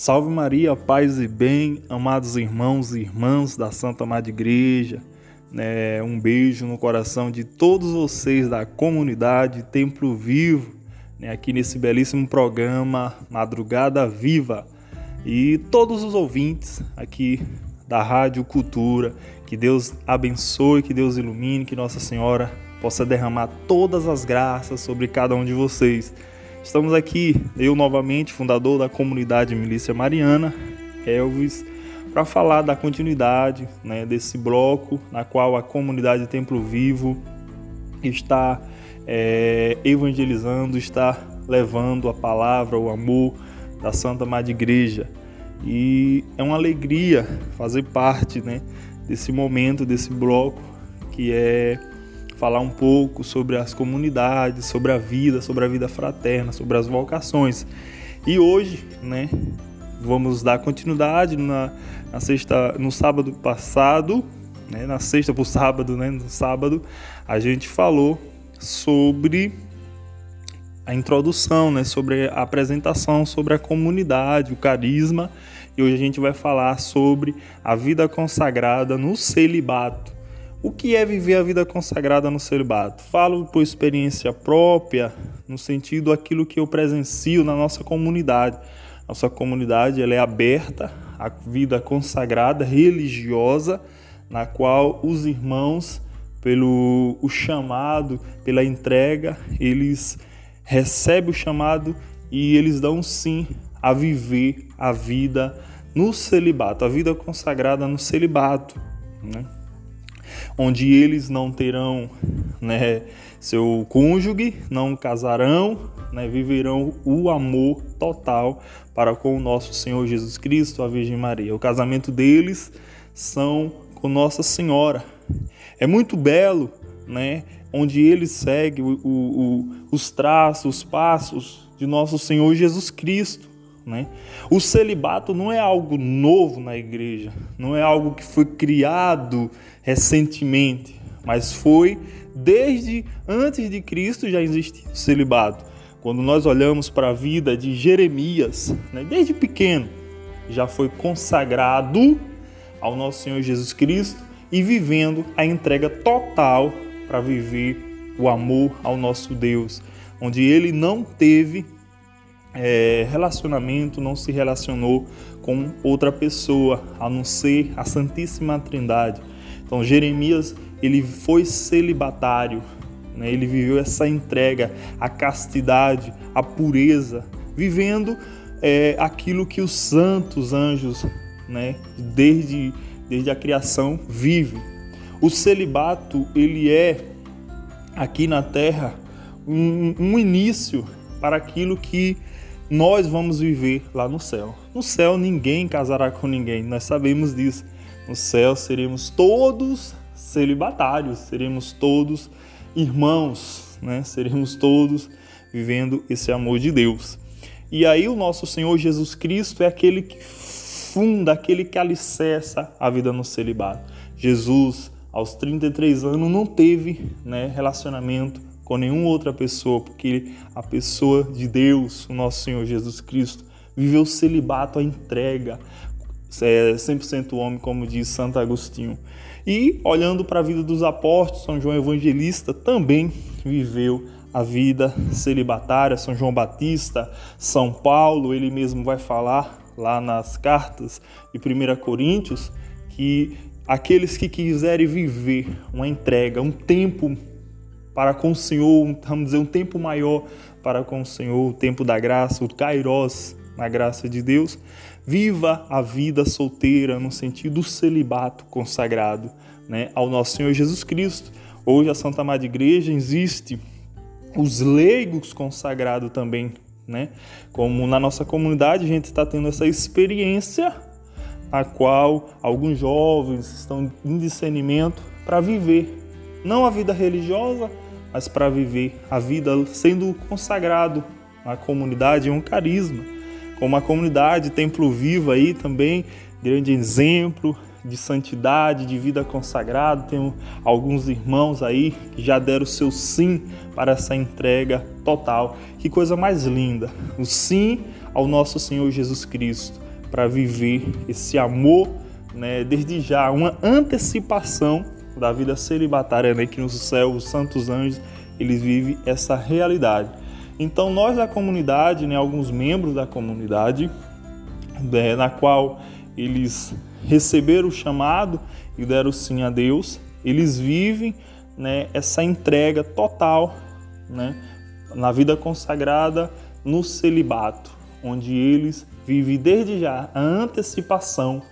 Salve Maria, paz e bem, amados irmãos e irmãs da Santa Madre Igreja. É, um beijo no coração de todos vocês da comunidade Templo Vivo, né, aqui nesse belíssimo programa Madrugada Viva. E todos os ouvintes aqui da Rádio Cultura, que Deus abençoe, que Deus ilumine, que Nossa Senhora possa derramar todas as graças sobre cada um de vocês. Estamos aqui, eu novamente, fundador da comunidade Milícia Mariana, Elvis, para falar da continuidade né, desse bloco na qual a comunidade Templo Vivo está é, evangelizando, está levando a palavra, o amor da Santa Madre Igreja. E é uma alegria fazer parte né, desse momento, desse bloco que é falar um pouco sobre as comunidades, sobre a vida, sobre a vida fraterna, sobre as vocações. E hoje, né, vamos dar continuidade na, na sexta, no sábado passado, né, na sexta para o sábado, né, no sábado, a gente falou sobre a introdução, né, sobre a apresentação, sobre a comunidade, o carisma, e hoje a gente vai falar sobre a vida consagrada no celibato. O que é viver a vida consagrada no celibato? Falo por experiência própria, no sentido aquilo que eu presencio na nossa comunidade. Nossa comunidade ela é aberta à vida consagrada religiosa, na qual os irmãos, pelo o chamado, pela entrega, eles recebem o chamado e eles dão sim a viver a vida no celibato, a vida consagrada no celibato. Né? Onde eles não terão né, seu cônjuge, não casarão, né, viverão o amor total para com o nosso Senhor Jesus Cristo, a Virgem Maria. O casamento deles são com Nossa Senhora. É muito belo, né, onde eles seguem o, o, o, os traços, os passos de nosso Senhor Jesus Cristo. Né? O celibato não é algo novo na igreja, não é algo que foi criado recentemente, mas foi desde antes de Cristo já existia o celibato. Quando nós olhamos para a vida de Jeremias, né, desde pequeno, já foi consagrado ao nosso Senhor Jesus Cristo e vivendo a entrega total para viver o amor ao nosso Deus, onde ele não teve é, relacionamento, não se relacionou com outra pessoa, a não ser a Santíssima Trindade. Então Jeremias ele foi celibatário, né? ele viveu essa entrega, a castidade, a pureza, vivendo é, aquilo que os santos anjos, né? desde, desde a criação, vivem. O celibato ele é aqui na Terra um, um início para aquilo que nós vamos viver lá no céu. No céu ninguém casará com ninguém, nós sabemos disso. No céu seremos todos celibatários, seremos todos irmãos, né? Seremos todos vivendo esse amor de Deus. E aí o nosso Senhor Jesus Cristo é aquele que funda, aquele que alicerça a vida no celibato. Jesus, aos 33 anos, não teve né, relacionamento com nenhuma outra pessoa, porque a pessoa de Deus, o nosso Senhor Jesus Cristo, viveu celibato, a entrega, é 100% homem, como diz Santo Agostinho. E olhando para a vida dos apóstolos, São João Evangelista também viveu a vida celibatária, São João Batista, São Paulo, ele mesmo vai falar lá nas cartas de 1 Coríntios que aqueles que quiserem viver uma entrega, um tempo para com o Senhor, vamos dizer, um tempo maior para com o Senhor, o tempo da graça, o kairos, na graça de Deus. Viva a vida solteira no sentido do celibato consagrado né, ao nosso Senhor Jesus Cristo. Hoje a Santa Madre Igreja existe os leigos consagrados também, né? Como na nossa comunidade a gente está tendo essa experiência a qual alguns jovens estão em discernimento para viver não a vida religiosa, mas para viver a vida sendo consagrado à comunidade, é um carisma. Como a comunidade Templo Vivo aí também, grande exemplo de santidade, de vida consagrada. Tem alguns irmãos aí que já deram o seu sim para essa entrega total. Que coisa mais linda! O sim ao nosso Senhor Jesus Cristo. para viver esse amor, né, desde já, uma antecipação da vida celibatária, né, que no céu os santos anjos eles vivem essa realidade. Então nós da comunidade, né, alguns membros da comunidade, né, na qual eles receberam o chamado e deram sim a Deus, eles vivem né, essa entrega total né, na vida consagrada no celibato, onde eles vivem desde já a antecipação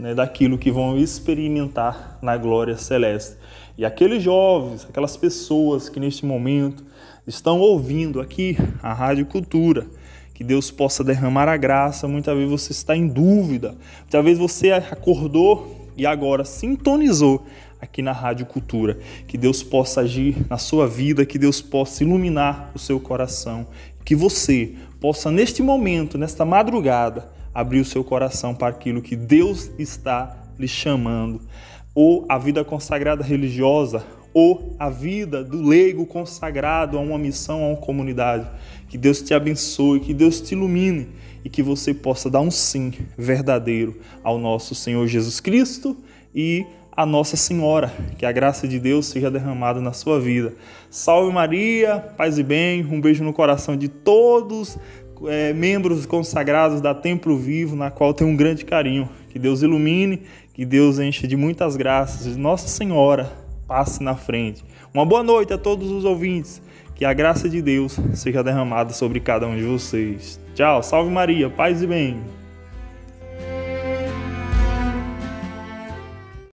né, daquilo que vão experimentar na glória celeste. E aqueles jovens, aquelas pessoas que neste momento estão ouvindo aqui a Rádio Cultura, que Deus possa derramar a graça. Muitas vezes você está em dúvida, muitas vezes você acordou e agora sintonizou aqui na Rádio Cultura. Que Deus possa agir na sua vida, que Deus possa iluminar o seu coração, que você possa neste momento, nesta madrugada, abrir o seu coração para aquilo que Deus está lhe chamando, ou a vida consagrada religiosa, ou a vida do leigo consagrado a uma missão, a uma comunidade. Que Deus te abençoe, que Deus te ilumine e que você possa dar um sim verdadeiro ao nosso Senhor Jesus Cristo e a Nossa Senhora. Que a graça de Deus seja derramada na sua vida. Salve Maria, paz e bem, um beijo no coração de todos é, membros consagrados da Templo Vivo, na qual tenho um grande carinho. Que Deus ilumine, que Deus enche de muitas graças. Nossa Senhora passe na frente. Uma boa noite a todos os ouvintes. Que a graça de Deus seja derramada sobre cada um de vocês. Tchau, salve Maria, paz e bem.